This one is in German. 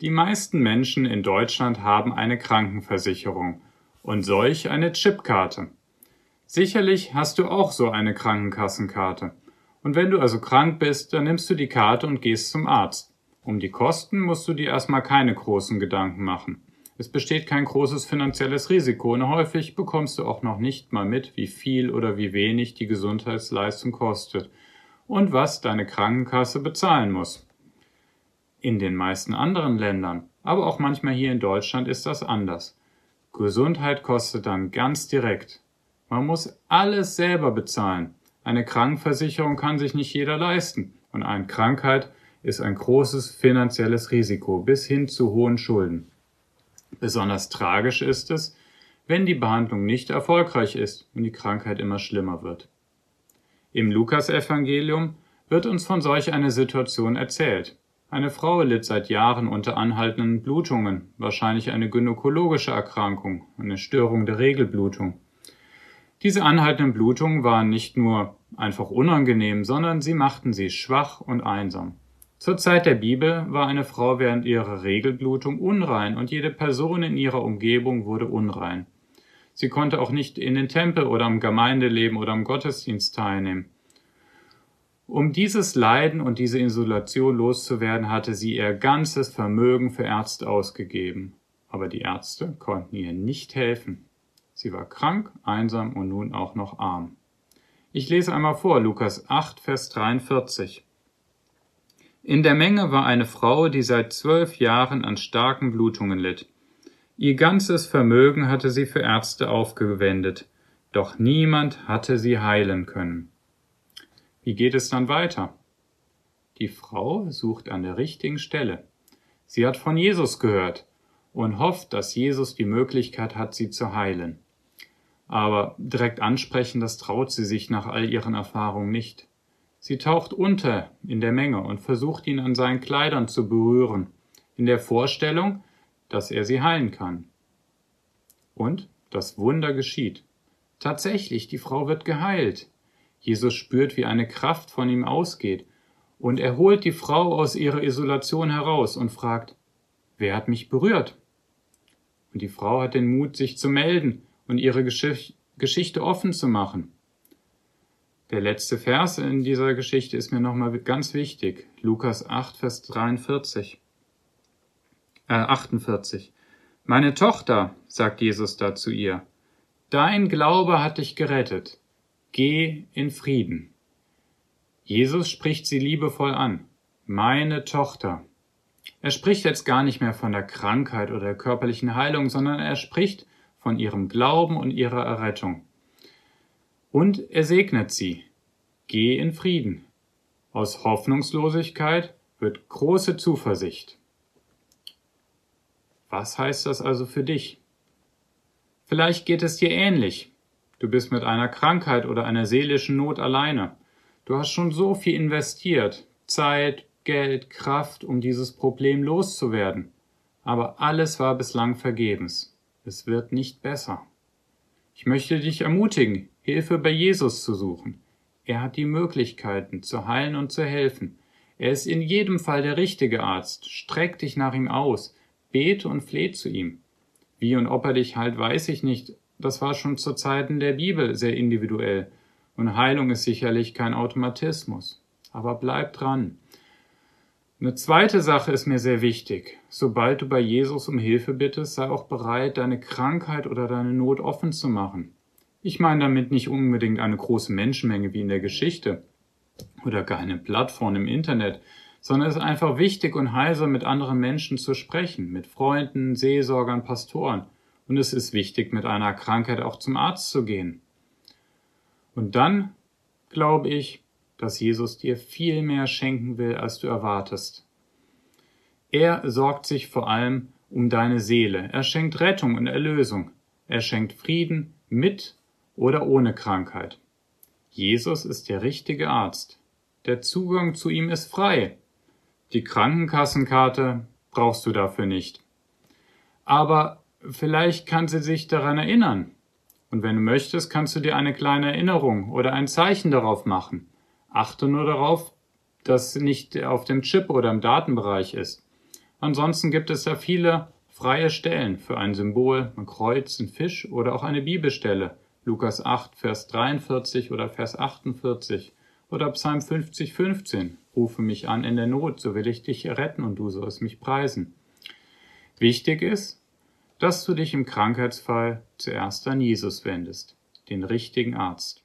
Die meisten Menschen in Deutschland haben eine Krankenversicherung und solch eine Chipkarte. Sicherlich hast du auch so eine Krankenkassenkarte. Und wenn du also krank bist, dann nimmst du die Karte und gehst zum Arzt. Um die Kosten musst du dir erstmal keine großen Gedanken machen. Es besteht kein großes finanzielles Risiko und häufig bekommst du auch noch nicht mal mit, wie viel oder wie wenig die Gesundheitsleistung kostet und was deine Krankenkasse bezahlen muss. In den meisten anderen Ländern, aber auch manchmal hier in Deutschland ist das anders. Gesundheit kostet dann ganz direkt. Man muss alles selber bezahlen. Eine Krankenversicherung kann sich nicht jeder leisten und eine Krankheit ist ein großes finanzielles Risiko bis hin zu hohen Schulden. Besonders tragisch ist es, wenn die Behandlung nicht erfolgreich ist und die Krankheit immer schlimmer wird. Im Lukasevangelium wird uns von solch einer Situation erzählt. Eine Frau litt seit Jahren unter anhaltenden Blutungen, wahrscheinlich eine gynäkologische Erkrankung, eine Störung der Regelblutung. Diese anhaltenden Blutungen waren nicht nur einfach unangenehm, sondern sie machten sie schwach und einsam. Zur Zeit der Bibel war eine Frau während ihrer Regelblutung unrein und jede Person in ihrer Umgebung wurde unrein. Sie konnte auch nicht in den Tempel oder am Gemeindeleben oder am Gottesdienst teilnehmen. Um dieses Leiden und diese Isolation loszuwerden, hatte sie ihr ganzes Vermögen für Ärzte ausgegeben. Aber die Ärzte konnten ihr nicht helfen. Sie war krank, einsam und nun auch noch arm. Ich lese einmal vor, Lukas 8, Vers 43. In der Menge war eine Frau, die seit zwölf Jahren an starken Blutungen litt. Ihr ganzes Vermögen hatte sie für Ärzte aufgewendet, doch niemand hatte sie heilen können. Wie geht es dann weiter? Die Frau sucht an der richtigen Stelle. Sie hat von Jesus gehört und hofft, dass Jesus die Möglichkeit hat, sie zu heilen. Aber direkt ansprechen, das traut sie sich nach all ihren Erfahrungen nicht. Sie taucht unter in der Menge und versucht ihn an seinen Kleidern zu berühren, in der Vorstellung, dass er sie heilen kann. Und das Wunder geschieht. Tatsächlich, die Frau wird geheilt. Jesus spürt, wie eine Kraft von ihm ausgeht, und er holt die Frau aus ihrer Isolation heraus und fragt, wer hat mich berührt? Und die Frau hat den Mut, sich zu melden und ihre Geschichte offen zu machen. Der letzte Vers in dieser Geschichte ist mir nochmal ganz wichtig. Lukas 8, Vers 43. Äh, 48. Meine Tochter, sagt Jesus da zu ihr, dein Glaube hat dich gerettet. Geh in Frieden. Jesus spricht sie liebevoll an. Meine Tochter. Er spricht jetzt gar nicht mehr von der Krankheit oder der körperlichen Heilung, sondern er spricht von ihrem Glauben und ihrer Errettung. Und er segnet sie. Geh in Frieden. Aus Hoffnungslosigkeit wird große Zuversicht. Was heißt das also für dich? Vielleicht geht es dir ähnlich. Du bist mit einer Krankheit oder einer seelischen Not alleine. Du hast schon so viel investiert, Zeit, Geld, Kraft, um dieses Problem loszuwerden. Aber alles war bislang vergebens. Es wird nicht besser. Ich möchte dich ermutigen, Hilfe bei Jesus zu suchen. Er hat die Möglichkeiten, zu heilen und zu helfen. Er ist in jedem Fall der richtige Arzt. Streck dich nach ihm aus, bete und fleh zu ihm. Wie und ob er dich heilt, weiß ich nicht. Das war schon zu Zeiten der Bibel sehr individuell. Und Heilung ist sicherlich kein Automatismus. Aber bleib dran. Eine zweite Sache ist mir sehr wichtig. Sobald du bei Jesus um Hilfe bittest, sei auch bereit, deine Krankheit oder deine Not offen zu machen. Ich meine damit nicht unbedingt eine große Menschenmenge wie in der Geschichte oder gar eine Plattform im Internet, sondern es ist einfach wichtig und heilsam mit anderen Menschen zu sprechen, mit Freunden, Seelsorgern, Pastoren. Und es ist wichtig, mit einer Krankheit auch zum Arzt zu gehen. Und dann glaube ich, dass Jesus dir viel mehr schenken will, als du erwartest. Er sorgt sich vor allem um deine Seele. Er schenkt Rettung und Erlösung. Er schenkt Frieden mit oder ohne Krankheit. Jesus ist der richtige Arzt. Der Zugang zu ihm ist frei. Die Krankenkassenkarte brauchst du dafür nicht. Aber vielleicht kann sie sich daran erinnern. Und wenn du möchtest, kannst du dir eine kleine Erinnerung oder ein Zeichen darauf machen. Achte nur darauf, dass nicht auf dem Chip oder im Datenbereich ist. Ansonsten gibt es da viele freie Stellen für ein Symbol, ein Kreuz, ein Fisch oder auch eine Bibelstelle. Lukas 8, Vers 43 oder Vers 48 oder Psalm 50, 15. Rufe mich an in der Not, so will ich dich retten und du sollst mich preisen. Wichtig ist, dass du dich im Krankheitsfall zuerst an Jesus wendest, den richtigen Arzt.